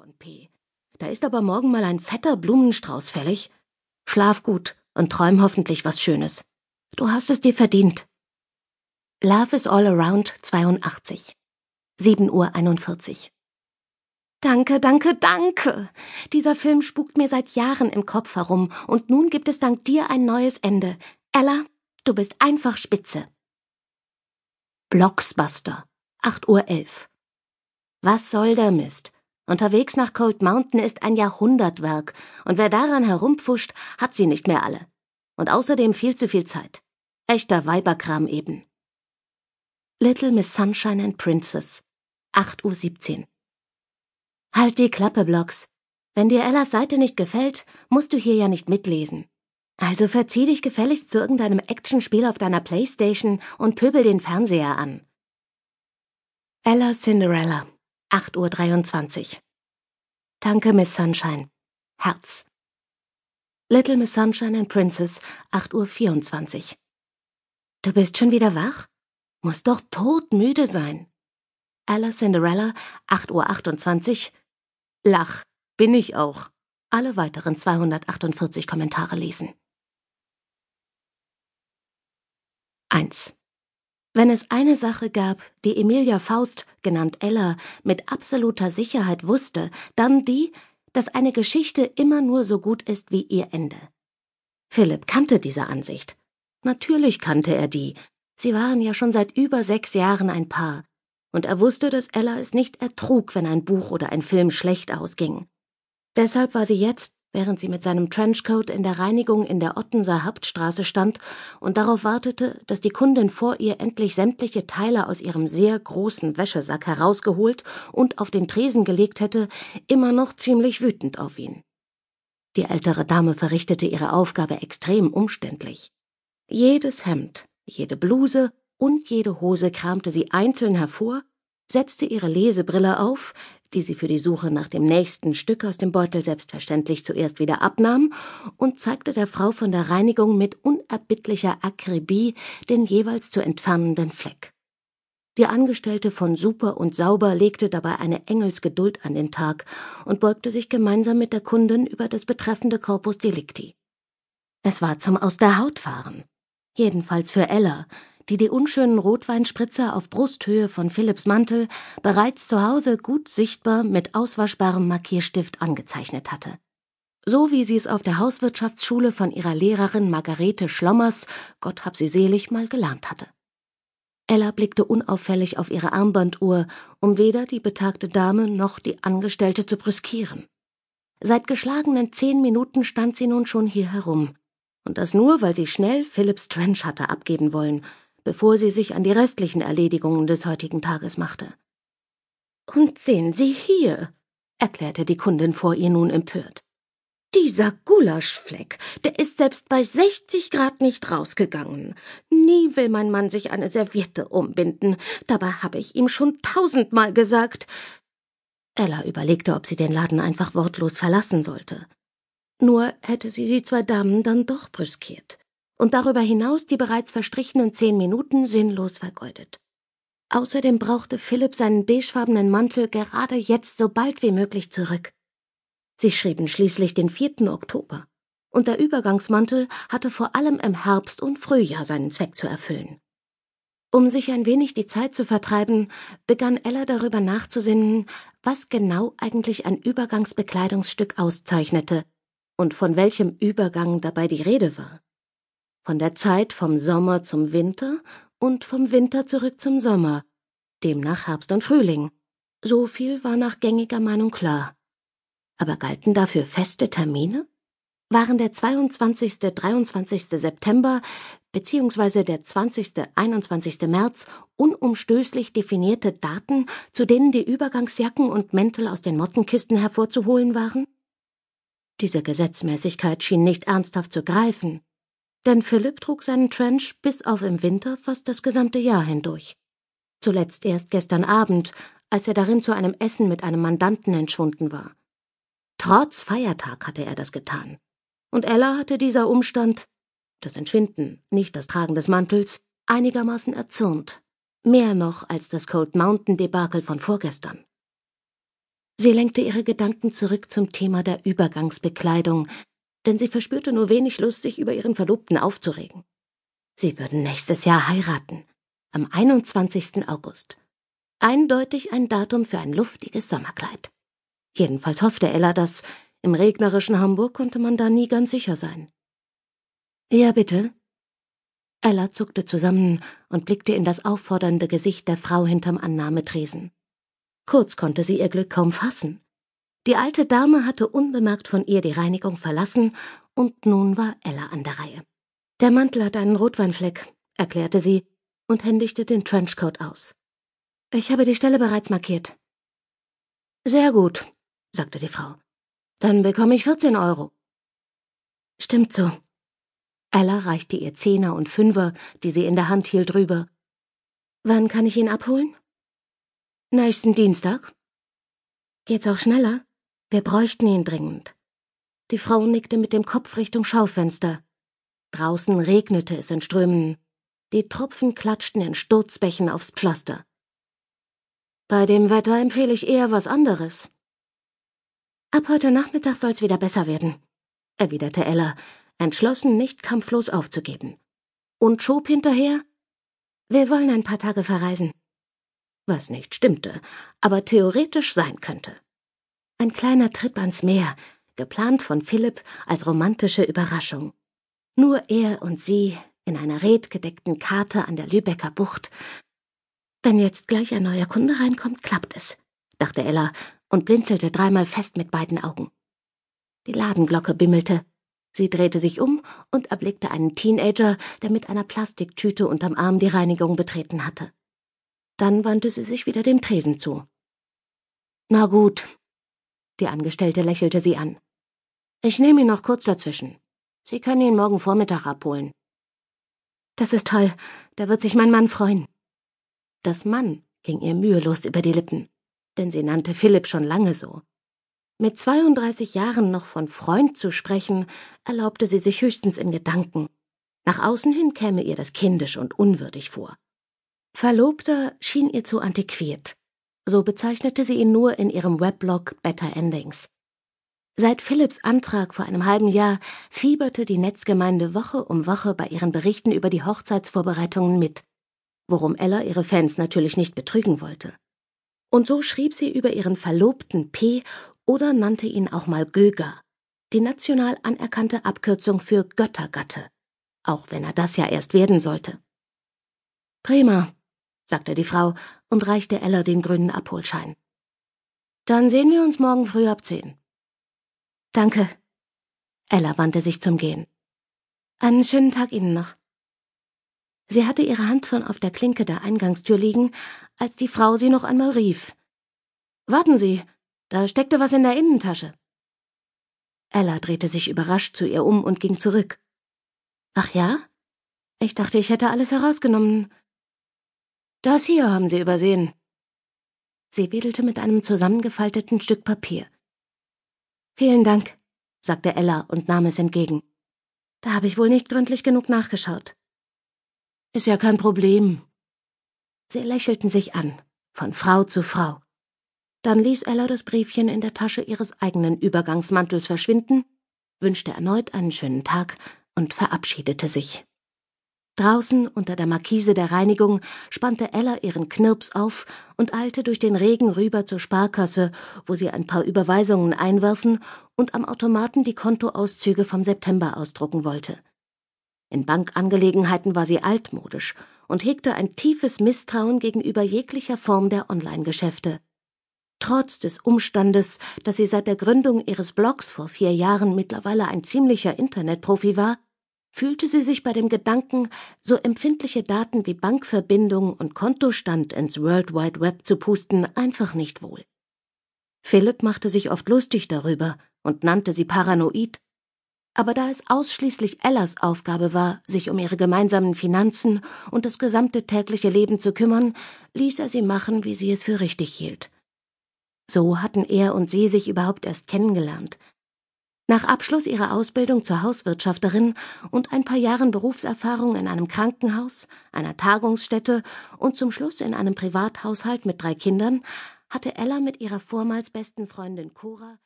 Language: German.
von P. Da ist aber morgen mal ein fetter Blumenstrauß fällig. Schlaf gut und träum hoffentlich was Schönes. Du hast es dir verdient. Love is All Around 82. 7.41 Uhr. Danke, danke, danke. Dieser Film spukt mir seit Jahren im Kopf herum und nun gibt es dank dir ein neues Ende. Ella, du bist einfach spitze. Blocksbuster. 8.11 Uhr. Was soll der Mist? Unterwegs nach Cold Mountain ist ein Jahrhundertwerk, und wer daran herumpfuscht, hat sie nicht mehr alle. Und außerdem viel zu viel Zeit. Echter Weiberkram eben. Little Miss Sunshine and Princess. 8.17 Uhr. Halt die Klappe, Blocks. Wenn dir Ellas Seite nicht gefällt, musst du hier ja nicht mitlesen. Also verzieh dich gefälligst zu irgendeinem Actionspiel auf deiner Playstation und pöbel den Fernseher an. Ella Cinderella, 8.23 Uhr. Danke, Miss Sunshine. Herz. Little Miss Sunshine and Princess, 8.24 Uhr. Du bist schon wieder wach? Muss doch todmüde sein. Ella Cinderella, 8.28 Uhr. Lach, bin ich auch. Alle weiteren 248 Kommentare lesen. 1. Wenn es eine Sache gab, die Emilia Faust, genannt Ella, mit absoluter Sicherheit wusste, dann die, dass eine Geschichte immer nur so gut ist wie ihr Ende. Philipp kannte diese Ansicht. Natürlich kannte er die, Sie waren ja schon seit über sechs Jahren ein Paar, und er wusste, dass Ella es nicht ertrug, wenn ein Buch oder ein Film schlecht ausging. Deshalb war sie jetzt, während sie mit seinem Trenchcoat in der Reinigung in der Ottenser Hauptstraße stand und darauf wartete, dass die Kundin vor ihr endlich sämtliche Teile aus ihrem sehr großen Wäschesack herausgeholt und auf den Tresen gelegt hätte, immer noch ziemlich wütend auf ihn. Die ältere Dame verrichtete ihre Aufgabe extrem umständlich. Jedes Hemd, jede Bluse und jede Hose kramte sie einzeln hervor, setzte ihre Lesebrille auf, die sie für die Suche nach dem nächsten Stück aus dem Beutel selbstverständlich zuerst wieder abnahm, und zeigte der Frau von der Reinigung mit unerbittlicher Akribie den jeweils zu entfernenden Fleck. Die Angestellte von Super und Sauber legte dabei eine Engelsgeduld an den Tag und beugte sich gemeinsam mit der Kundin über das betreffende Corpus Delicti. Es war zum Aus der Haut fahren. Jedenfalls für Ella, die die unschönen Rotweinspritzer auf Brusthöhe von Philipps Mantel bereits zu Hause gut sichtbar mit auswaschbarem Markierstift angezeichnet hatte. So wie sie es auf der Hauswirtschaftsschule von ihrer Lehrerin Margarete Schlommers, Gott hab sie selig, mal gelernt hatte. Ella blickte unauffällig auf ihre Armbanduhr, um weder die betagte Dame noch die Angestellte zu brüskieren. Seit geschlagenen zehn Minuten stand sie nun schon hier herum, und das nur, weil sie schnell Philipps Trench hatte abgeben wollen, bevor sie sich an die restlichen Erledigungen des heutigen Tages machte. Und sehen Sie hier, erklärte die Kundin vor ihr nun empört. Dieser Gulaschfleck, der ist selbst bei 60 Grad nicht rausgegangen. Nie will mein Mann sich eine Serviette umbinden. Dabei habe ich ihm schon tausendmal gesagt. Ella überlegte, ob sie den Laden einfach wortlos verlassen sollte. Nur hätte sie die zwei Damen dann doch brüskiert und darüber hinaus die bereits verstrichenen zehn Minuten sinnlos vergeudet. Außerdem brauchte Philipp seinen beigefarbenen Mantel gerade jetzt so bald wie möglich zurück. Sie schrieben schließlich den 4. Oktober, und der Übergangsmantel hatte vor allem im Herbst und Frühjahr seinen Zweck zu erfüllen. Um sich ein wenig die Zeit zu vertreiben, begann Ella darüber nachzusinnen, was genau eigentlich ein Übergangsbekleidungsstück auszeichnete und von welchem Übergang dabei die Rede war. Von der Zeit vom Sommer zum Winter und vom Winter zurück zum Sommer, demnach Herbst und Frühling. So viel war nach gängiger Meinung klar. Aber galten dafür feste Termine? Waren der 22., 23. September bzw. der 20., 21. März unumstößlich definierte Daten, zu denen die Übergangsjacken und Mäntel aus den Mottenkisten hervorzuholen waren? Diese Gesetzmäßigkeit schien nicht ernsthaft zu greifen, denn Philipp trug seinen Trench bis auf im Winter fast das gesamte Jahr hindurch. Zuletzt erst gestern Abend, als er darin zu einem Essen mit einem Mandanten entschwunden war. Trotz Feiertag hatte er das getan. Und Ella hatte dieser Umstand, das Entschwinden, nicht das Tragen des Mantels, einigermaßen erzürnt. Mehr noch als das Cold Mountain Debakel von vorgestern. Sie lenkte ihre Gedanken zurück zum Thema der Übergangsbekleidung, denn sie verspürte nur wenig Lust, sich über ihren Verlobten aufzuregen. Sie würden nächstes Jahr heiraten, am 21. August. Eindeutig ein Datum für ein luftiges Sommerkleid. Jedenfalls hoffte Ella dass Im regnerischen Hamburg konnte man da nie ganz sicher sein. Ja, bitte. Ella zuckte zusammen und blickte in das auffordernde Gesicht der Frau hinterm Annahmetresen. Kurz konnte sie ihr Glück kaum fassen. Die alte Dame hatte unbemerkt von ihr die Reinigung verlassen, und nun war Ella an der Reihe. Der Mantel hat einen Rotweinfleck, erklärte sie und händigte den Trenchcoat aus. Ich habe die Stelle bereits markiert. Sehr gut, sagte die Frau. Dann bekomme ich 14 Euro. Stimmt so. Ella reichte ihr Zehner und Fünfer, die sie in der Hand hielt, rüber. Wann kann ich ihn abholen? Nächsten Dienstag. Geht's auch schneller? Wir bräuchten ihn dringend. Die Frau nickte mit dem Kopf Richtung Schaufenster. Draußen regnete es in Strömen. Die Tropfen klatschten in Sturzbächen aufs Pflaster. Bei dem Wetter empfehle ich eher was anderes. Ab heute Nachmittag soll's wieder besser werden, erwiderte Ella, entschlossen, nicht kampflos aufzugeben. Und schob hinterher, wir wollen ein paar Tage verreisen. Was nicht stimmte, aber theoretisch sein könnte. Ein kleiner Trip ans Meer, geplant von Philipp als romantische Überraschung. Nur er und sie in einer redgedeckten Karte an der Lübecker Bucht. Wenn jetzt gleich ein neuer Kunde reinkommt, klappt es, dachte Ella und blinzelte dreimal fest mit beiden Augen. Die Ladenglocke bimmelte. Sie drehte sich um und erblickte einen Teenager, der mit einer Plastiktüte unterm Arm die Reinigung betreten hatte. Dann wandte sie sich wieder dem Tresen zu. Na gut. Die Angestellte lächelte sie an. Ich nehme ihn noch kurz dazwischen. Sie können ihn morgen Vormittag abholen. Das ist toll. Da wird sich mein Mann freuen. Das Mann ging ihr mühelos über die Lippen denn sie nannte Philipp schon lange so. Mit 32 Jahren noch von Freund zu sprechen, erlaubte sie sich höchstens in Gedanken. Nach außen hin käme ihr das kindisch und unwürdig vor. Verlobter schien ihr zu antiquiert. So bezeichnete sie ihn nur in ihrem Weblog Better Endings. Seit Philipps Antrag vor einem halben Jahr fieberte die Netzgemeinde Woche um Woche bei ihren Berichten über die Hochzeitsvorbereitungen mit, worum Ella ihre Fans natürlich nicht betrügen wollte. Und so schrieb sie über ihren Verlobten P. oder nannte ihn auch mal Göger, die national anerkannte Abkürzung für Göttergatte, auch wenn er das ja erst werden sollte. Prima, sagte die Frau und reichte Ella den grünen Abholschein. Dann sehen wir uns morgen früh ab zehn. Danke. Ella wandte sich zum Gehen. Einen schönen Tag Ihnen noch. Sie hatte ihre Hand schon auf der Klinke der Eingangstür liegen, als die Frau sie noch einmal rief. Warten Sie, da steckte was in der Innentasche. Ella drehte sich überrascht zu ihr um und ging zurück. Ach ja? Ich dachte, ich hätte alles herausgenommen. Das hier haben Sie übersehen. Sie wedelte mit einem zusammengefalteten Stück Papier. Vielen Dank, sagte Ella und nahm es entgegen. Da habe ich wohl nicht gründlich genug nachgeschaut. Ist ja kein Problem. Sie lächelten sich an, von Frau zu Frau. Dann ließ Ella das Briefchen in der Tasche ihres eigenen Übergangsmantels verschwinden, wünschte erneut einen schönen Tag und verabschiedete sich. Draußen unter der Markise der Reinigung spannte Ella ihren Knirps auf und eilte durch den Regen rüber zur Sparkasse, wo sie ein paar Überweisungen einwerfen und am Automaten die Kontoauszüge vom September ausdrucken wollte. In Bankangelegenheiten war sie altmodisch und hegte ein tiefes Misstrauen gegenüber jeglicher Form der Online-Geschäfte. Trotz des Umstandes, dass sie seit der Gründung ihres Blogs vor vier Jahren mittlerweile ein ziemlicher Internetprofi war, fühlte sie sich bei dem Gedanken, so empfindliche Daten wie Bankverbindung und Kontostand ins World Wide Web zu pusten, einfach nicht wohl. Philipp machte sich oft lustig darüber und nannte sie paranoid, aber da es ausschließlich Ellas Aufgabe war, sich um ihre gemeinsamen Finanzen und das gesamte tägliche Leben zu kümmern, ließ er sie machen, wie sie es für richtig hielt. So hatten er und sie sich überhaupt erst kennengelernt. Nach Abschluss ihrer Ausbildung zur Hauswirtschafterin und ein paar Jahren Berufserfahrung in einem Krankenhaus, einer Tagungsstätte und zum Schluss in einem Privathaushalt mit drei Kindern hatte Ella mit ihrer vormals besten Freundin Cora